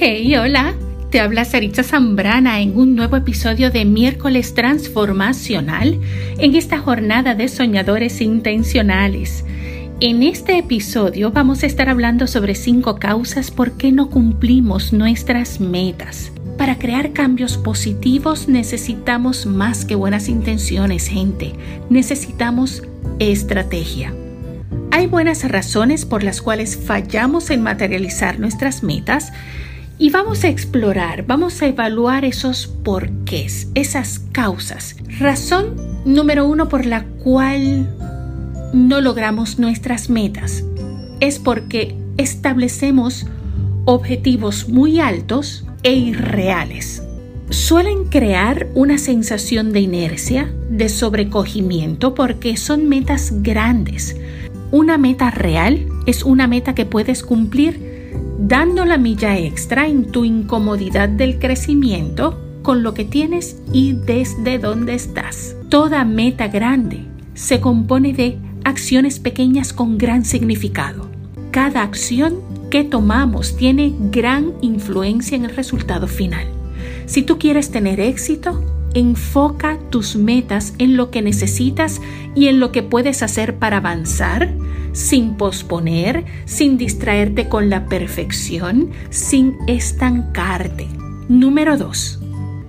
Hey, hola. Te habla Saritza Zambrana en un nuevo episodio de Miércoles Transformacional en esta jornada de soñadores intencionales. En este episodio vamos a estar hablando sobre cinco causas por qué no cumplimos nuestras metas. Para crear cambios positivos necesitamos más que buenas intenciones, gente. Necesitamos estrategia. Hay buenas razones por las cuales fallamos en materializar nuestras metas y vamos a explorar, vamos a evaluar esos porqués, esas causas. Razón número uno por la cual no logramos nuestras metas es porque establecemos objetivos muy altos e irreales. Suelen crear una sensación de inercia, de sobrecogimiento, porque son metas grandes. Una meta real es una meta que puedes cumplir dando la milla extra en tu incomodidad del crecimiento con lo que tienes y desde donde estás. Toda meta grande se compone de acciones pequeñas con gran significado. Cada acción que tomamos tiene gran influencia en el resultado final. Si tú quieres tener éxito, enfoca tus metas en lo que necesitas y en lo que puedes hacer para avanzar, sin posponer, sin distraerte con la perfección, sin estancarte. Número 2.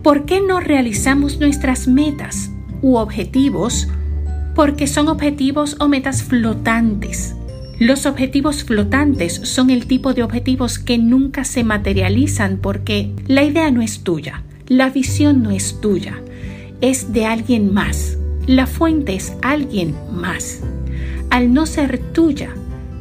¿Por qué no realizamos nuestras metas u objetivos? Porque son objetivos o metas flotantes los objetivos flotantes son el tipo de objetivos que nunca se materializan porque la idea no es tuya, la visión no es tuya, es de alguien más. La fuente es alguien más. Al no ser tuya,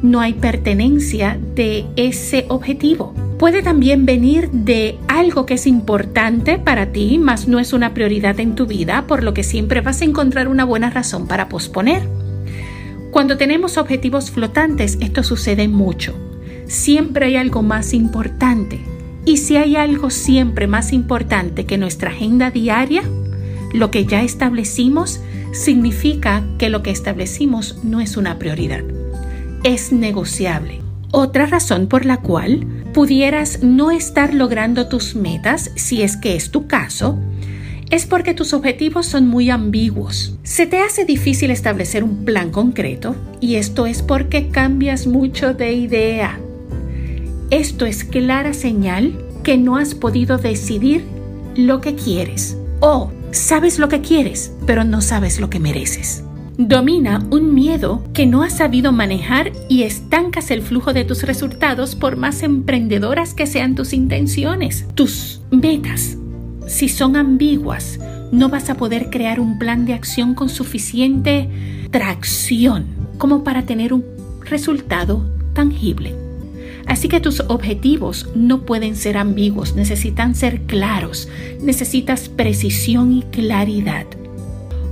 no hay pertenencia de ese objetivo. Puede también venir de algo que es importante para ti, mas no es una prioridad en tu vida, por lo que siempre vas a encontrar una buena razón para posponer. Cuando tenemos objetivos flotantes, esto sucede mucho. Siempre hay algo más importante. Y si hay algo siempre más importante que nuestra agenda diaria, lo que ya establecimos significa que lo que establecimos no es una prioridad. Es negociable. Otra razón por la cual pudieras no estar logrando tus metas, si es que es tu caso, es porque tus objetivos son muy ambiguos. Se te hace difícil establecer un plan concreto y esto es porque cambias mucho de idea. Esto es clara señal que no has podido decidir lo que quieres o sabes lo que quieres pero no sabes lo que mereces. Domina un miedo que no has sabido manejar y estancas el flujo de tus resultados por más emprendedoras que sean tus intenciones. Tus metas si son ambiguas, no vas a poder crear un plan de acción con suficiente tracción como para tener un resultado tangible. Así que tus objetivos no pueden ser ambiguos, necesitan ser claros, necesitas precisión y claridad.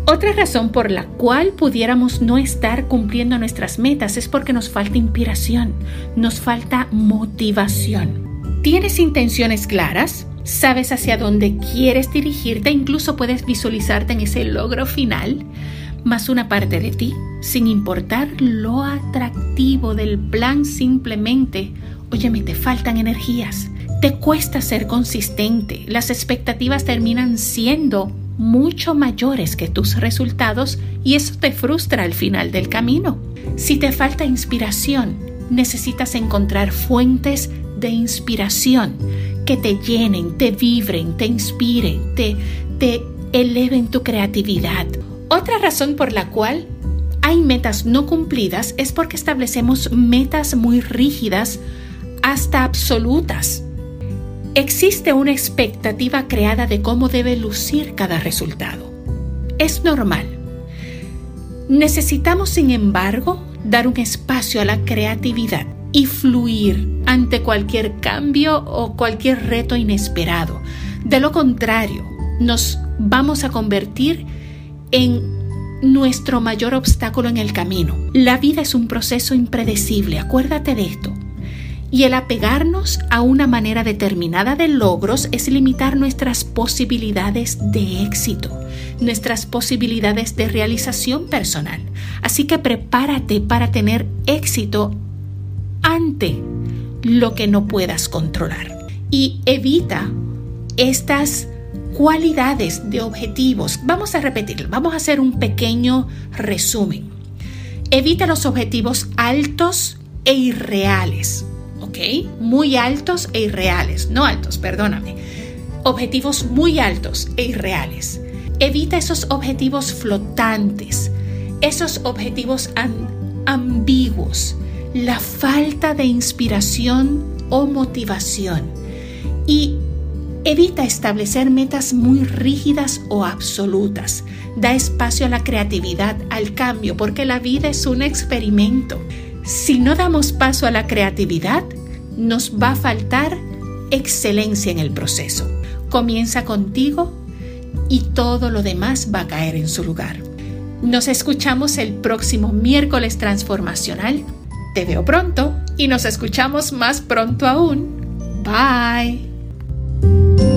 Otra razón por la cual pudiéramos no estar cumpliendo nuestras metas es porque nos falta inspiración, nos falta motivación. ¿Tienes intenciones claras? sabes hacia dónde quieres dirigirte, incluso puedes visualizarte en ese logro final, más una parte de ti, sin importar lo atractivo del plan, simplemente, óyeme, te faltan energías, te cuesta ser consistente, las expectativas terminan siendo mucho mayores que tus resultados y eso te frustra al final del camino. Si te falta inspiración, necesitas encontrar fuentes de inspiración que te llenen, te vibren, te inspiren, te, te eleven tu creatividad. Otra razón por la cual hay metas no cumplidas es porque establecemos metas muy rígidas hasta absolutas. Existe una expectativa creada de cómo debe lucir cada resultado. Es normal. Necesitamos, sin embargo, dar un espacio a la creatividad y fluir ante cualquier cambio o cualquier reto inesperado. De lo contrario, nos vamos a convertir en nuestro mayor obstáculo en el camino. La vida es un proceso impredecible, acuérdate de esto. Y el apegarnos a una manera determinada de logros es limitar nuestras posibilidades de éxito, nuestras posibilidades de realización personal. Así que prepárate para tener éxito ante lo que no puedas controlar. y evita estas cualidades de objetivos. Vamos a repetirlo, vamos a hacer un pequeño resumen. Evita los objetivos altos e irreales, ¿ok? Muy altos e irreales, no altos, perdóname. Objetivos muy altos e irreales. Evita esos objetivos flotantes, esos objetivos ambiguos, la falta de inspiración o motivación. Y Evita establecer metas muy rígidas o absolutas. Da espacio a la creatividad, al cambio, porque la vida es un experimento. Si no damos paso a la creatividad, nos va a faltar excelencia en el proceso. Comienza contigo y todo lo demás va a caer en su lugar. Nos escuchamos el próximo miércoles transformacional. Te veo pronto y nos escuchamos más pronto aún. Bye. Thank you.